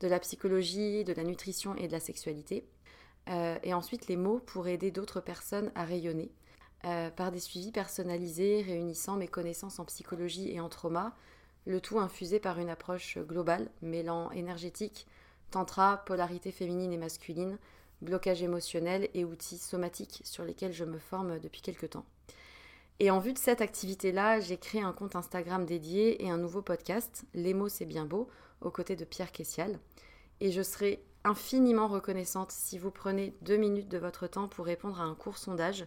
de la psychologie, de la nutrition et de la sexualité. Euh, et ensuite les mots pour aider d'autres personnes à rayonner euh, par des suivis personnalisés réunissant mes connaissances en psychologie et en trauma, le tout infusé par une approche globale mêlant énergétique, tantra, polarité féminine et masculine, blocage émotionnel et outils somatiques sur lesquels je me forme depuis quelques temps. Et en vue de cette activité-là, j'ai créé un compte Instagram dédié et un nouveau podcast, Les mots c'est bien beau, aux côtés de Pierre Kessial. Et je serai infiniment reconnaissante si vous prenez deux minutes de votre temps pour répondre à un court sondage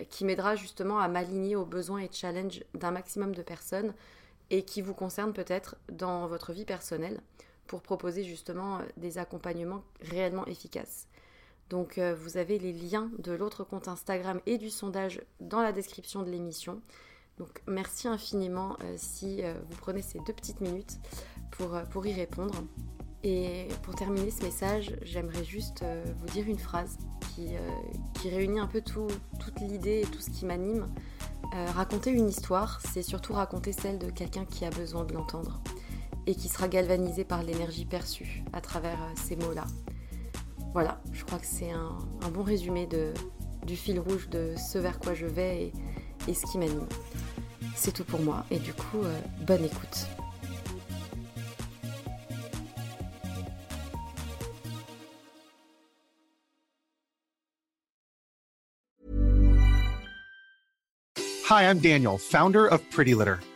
euh, qui m'aidera justement à m'aligner aux besoins et challenges d'un maximum de personnes et qui vous concerne peut-être dans votre vie personnelle pour proposer justement euh, des accompagnements réellement efficaces. Donc euh, vous avez les liens de l'autre compte Instagram et du sondage dans la description de l'émission. Donc merci infiniment si vous prenez ces deux petites minutes pour, y répondre. Et pour terminer ce message, j'aimerais juste euh, vous dire une phrase qui, euh, qui réunit un peu tout, toute l'idée et tout ce qui m'anime. Euh, raconter une histoire, c'est surtout raconter celle de quelqu'un qui a besoin de l'entendre et qui sera galvanisé par l'énergie perçue à travers ces mots-là. Voilà, je crois que c'est un, bon résumé du fil rouge de ce vers quoi je vais et, et ce qui m'anime. C'est tout pour moi et du coup, bonne écoute. Hi, I'm Daniel, founder of Pretty Litter.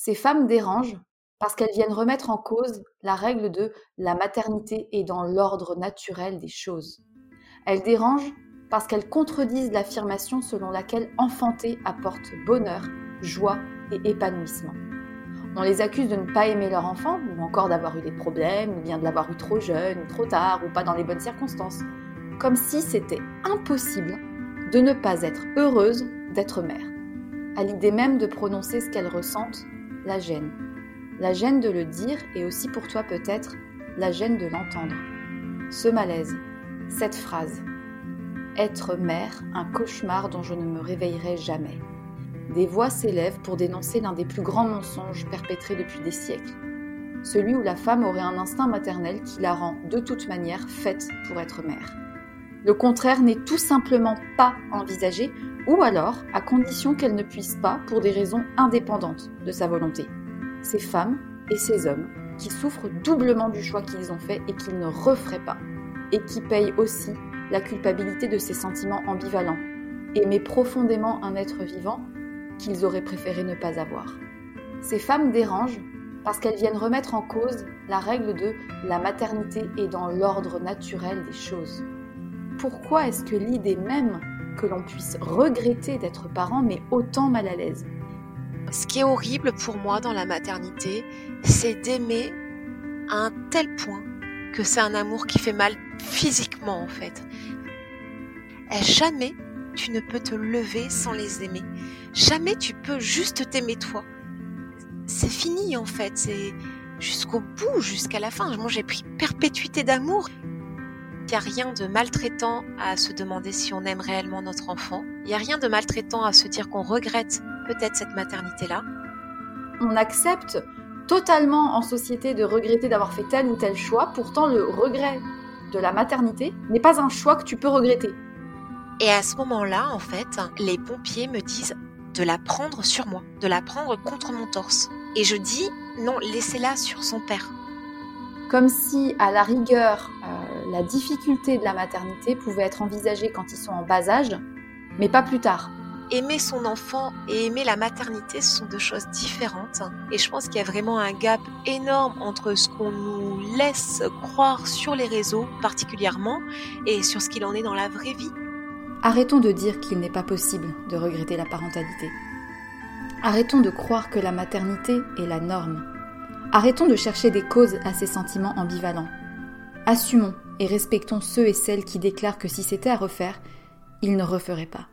Ces femmes dérangent parce qu'elles viennent remettre en cause la règle de la maternité est dans l'ordre naturel des choses. Elles dérangent parce qu'elles contredisent l'affirmation selon laquelle enfanter apporte bonheur, joie et épanouissement. On les accuse de ne pas aimer leur enfant, ou encore d'avoir eu des problèmes, ou bien de l'avoir eu trop jeune, ou trop tard, ou pas dans les bonnes circonstances, comme si c'était impossible de ne pas être heureuse d'être mère. À l'idée même de prononcer ce qu'elles ressentent, la gêne. La gêne de le dire et aussi pour toi peut-être la gêne de l'entendre. Ce malaise, cette phrase. Être mère, un cauchemar dont je ne me réveillerai jamais. Des voix s'élèvent pour dénoncer l'un des plus grands mensonges perpétrés depuis des siècles. Celui où la femme aurait un instinct maternel qui la rend de toute manière faite pour être mère. Le contraire n'est tout simplement pas envisagé ou alors à condition qu'elle ne puisse pas pour des raisons indépendantes de sa volonté. Ces femmes et ces hommes qui souffrent doublement du choix qu'ils ont fait et qu'ils ne referaient pas, et qui payent aussi la culpabilité de ces sentiments ambivalents, aimer profondément un être vivant qu'ils auraient préféré ne pas avoir. Ces femmes dérangent parce qu'elles viennent remettre en cause la règle de la maternité est dans l'ordre naturel des choses. Pourquoi est-ce que l'idée même que l'on puisse regretter d'être parent mais autant mal à l'aise? Ce qui est horrible pour moi dans la maternité, c'est d'aimer à un tel point que c'est un amour qui fait mal physiquement en fait. Et jamais tu ne peux te lever sans les aimer. Jamais tu peux juste t'aimer toi. C'est fini en fait, c'est jusqu'au bout, jusqu'à la fin. Moi j'ai pris perpétuité d'amour Il n'y a rien de maltraitant à se demander si on aime réellement notre enfant. Il n'y a rien de maltraitant à se dire qu'on regrette peut-être cette maternité-là. On accepte totalement en société de regretter d'avoir fait tel ou tel choix. Pourtant, le regret de la maternité n'est pas un choix que tu peux regretter. Et à ce moment-là, en fait, les pompiers me disent de la prendre sur moi, de la prendre contre mon torse. Et je dis non, laissez-la sur son père. Comme si, à la rigueur, euh, la difficulté de la maternité pouvait être envisagée quand ils sont en bas âge, mais pas plus tard. Aimer son enfant et aimer la maternité, ce sont deux choses différentes. Et je pense qu'il y a vraiment un gap énorme entre ce qu'on nous laisse croire sur les réseaux particulièrement et sur ce qu'il en est dans la vraie vie. Arrêtons de dire qu'il n'est pas possible de regretter la parentalité. Arrêtons de croire que la maternité est la norme. Arrêtons de chercher des causes à ces sentiments ambivalents. Assumons et respectons ceux et celles qui déclarent que si c'était à refaire, ils ne referaient pas.